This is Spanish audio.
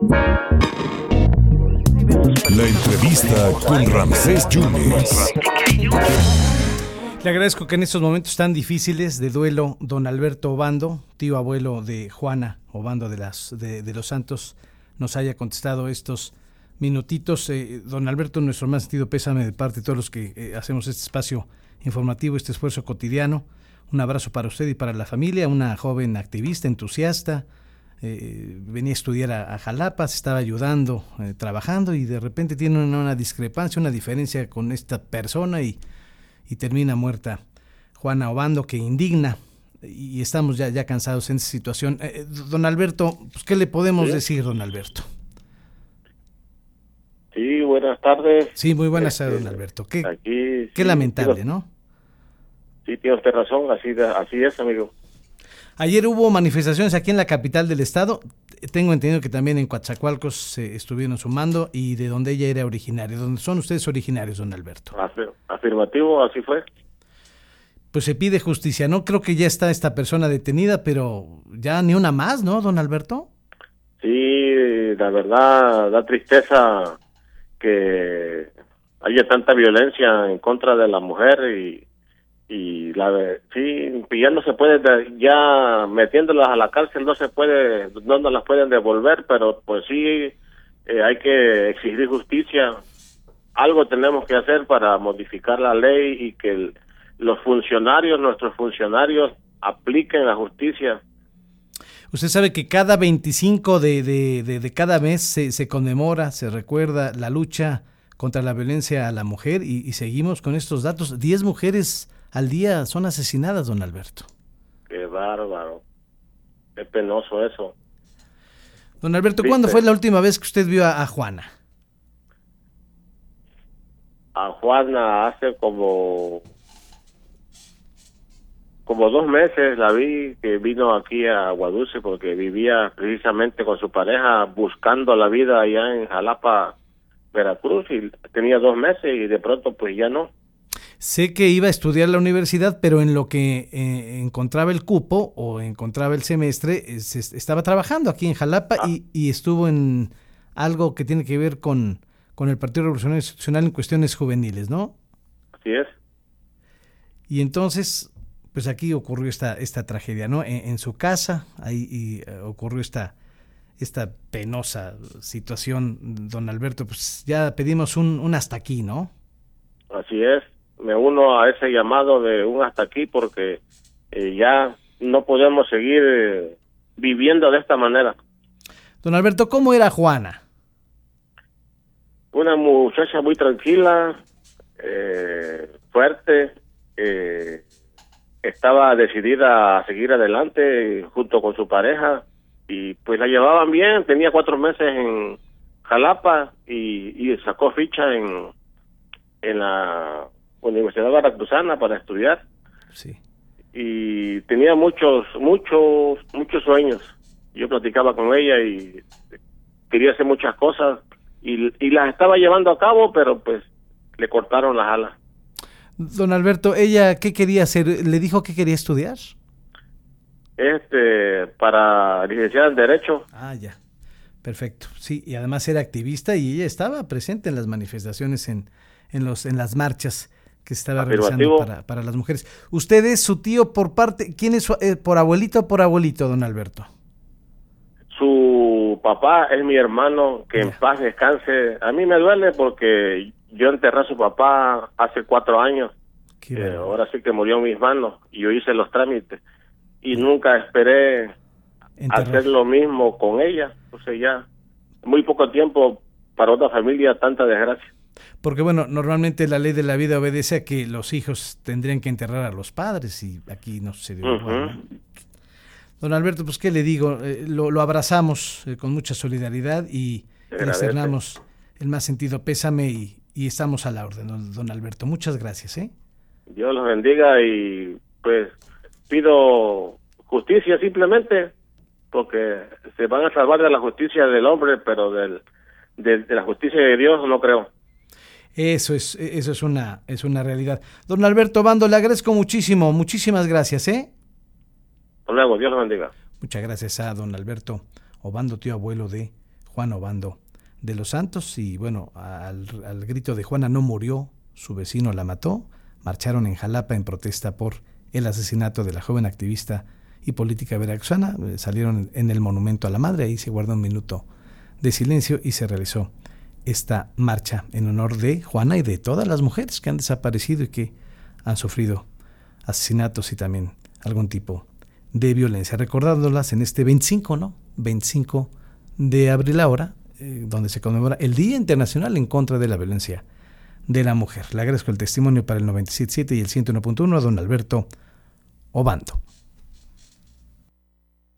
La entrevista con Ramsés Yunes. Le agradezco que en estos momentos tan difíciles de duelo, don Alberto Obando, tío abuelo de Juana Obando de, las, de, los Santos, nos haya contestado estos minutitos. Eh, don Alberto, nuestro más sentido pésame de parte de todos los que eh, hacemos este espacio informativo, este esfuerzo cotidiano. Un abrazo para usted y para la familia, una joven activista, entusiasta. Eh, venía a estudiar a, Jalapa, se estaba ayudando, eh, trabajando y de repente tiene una, discrepancia, una diferencia con esta persona y, termina muerta. Juana Obando, que indigna y estamos ya, ya cansados en esta situación. Eh, don Alberto, pues, ¿qué le podemos decir, don Alberto? Sí, buenas tardes. Sí, muy buenas tardes, don este, Alberto. Qué, qué lamentable, ¿no? Sí, tiene usted razón, así, así es, amigo. Ayer hubo manifestaciones aquí en la capital del estado. Tengo entendido que también en Coatzacoalcos se estuvieron sumando y de donde ella era originaria. ¿Dónde son ustedes originarios, don Alberto? Afirmativo, así fue. Pues se pide justicia. No creo que ya está esta persona detenida, pero ya ni una más, ¿no, don Alberto? Sí, la verdad da tristeza que haya tanta violencia en contra de la mujer y y la sí ya se puede ya metiéndolas a la cárcel no se puede no nos las pueden devolver pero pues sí eh, hay que exigir justicia algo tenemos que hacer para modificar la ley y que los funcionarios nuestros funcionarios apliquen la justicia Usted sabe que cada 25 de, de, de, cada mes se, se, conmemora, se recuerda la lucha contra la violencia a la mujer y, y seguimos con estos datos. 10 mujeres al día son asesinadas, don Alberto. Qué bárbaro. Qué penoso eso. Don Alberto, ¿cuándo fue la última vez que usted vio a, Juana? A Juana hace como como dos meses la vi que vino aquí a Guadulce porque vivía precisamente con su pareja buscando la vida allá en Jalapa, Veracruz y tenía dos meses y de pronto pues ya no. Sé que iba a estudiar la universidad, pero en lo que eh, encontraba el cupo o encontraba el semestre, estaba trabajando aquí en Jalapa ah. y, estuvo en algo que tiene que ver con, con el Partido Revolucionario Institucional en cuestiones juveniles, ¿no? Así es. Y entonces, pues aquí ocurrió esta, esta tragedia, ¿no? En, su casa, ahí y, eh, ocurrió esta, esta penosa situación, don Alberto. Pues ya pedimos un, un hasta aquí, ¿no? Así es me uno a ese llamado de un hasta aquí porque eh, ya no podemos seguir eh, viviendo de esta manera. Don Alberto, ¿cómo era Juana? Una muchacha muy tranquila, eh, fuerte, estaba decidida a seguir adelante junto con su pareja y pues la llevaban bien, tenía cuatro meses en Jalapa y, y sacó ficha en, en la Universidad Veracruzana para estudiar. Sí. Y tenía muchos, muchos, muchos sueños. Yo platicaba con ella y quería hacer muchas cosas y, y las estaba llevando a cabo, pero pues le cortaron las alas. Don Alberto, ¿ella qué quería hacer? ¿Le dijo que quería estudiar? Este, para licenciada en Derecho. Ah, ya. Perfecto. Sí, y además era activista y ella estaba presente en las manifestaciones en, en, los, en las marchas que estaba realizando para, para, las mujeres. ¿Usted es su tío por parte, quién es eh, por abuelito o por abuelito, don Alberto? Su papá es mi hermano, que en paz descanse. A mí me duele porque yo enterré a su papá hace cuatro años. Eh, ahora sí que murió en mis manos y yo hice los trámites y nunca esperé hacer lo mismo con ella. O sea, ya muy poco tiempo para otra familia, tanta desgracia. Porque bueno, normalmente la ley de la vida obedece a que los hijos tendrían que enterrar a los padres y aquí no sucedió Don Alberto, pues qué le digo, eh, lo, abrazamos eh, con mucha solidaridad y le externamos el más sentido pésame y, estamos a la orden, don, Alberto. Muchas gracias. ¿eh? Dios los bendiga y pues pido justicia simplemente porque se van a salvar de la justicia del hombre, pero del, de la justicia de Dios no creo. Eso es, eso es una, es una realidad. Don Alberto Bando, le agradezco muchísimo, muchísimas gracias, ¿eh? luego, Dios lo bendiga. Muchas gracias a don Alberto Obando, tío abuelo de Juan Obando de los Santos y bueno, al, al grito de Juana no murió, su vecino la mató, marcharon en Jalapa en protesta por el asesinato de la joven activista y política veracruzana, eh, salieron en el monumento a la madre, ahí se guardó un minuto de silencio y se realizó esta marcha en honor de Juana y de todas las mujeres que han desaparecido y que han sufrido asesinatos y también algún tipo de violencia. Recordándolas en este 25, ¿no? 25 de abril ahora, eh, donde se conmemora el Día Internacional en contra de la violencia de la mujer. Le agradezco el testimonio para el 97.7 y el 101.1 a don Alberto Obando.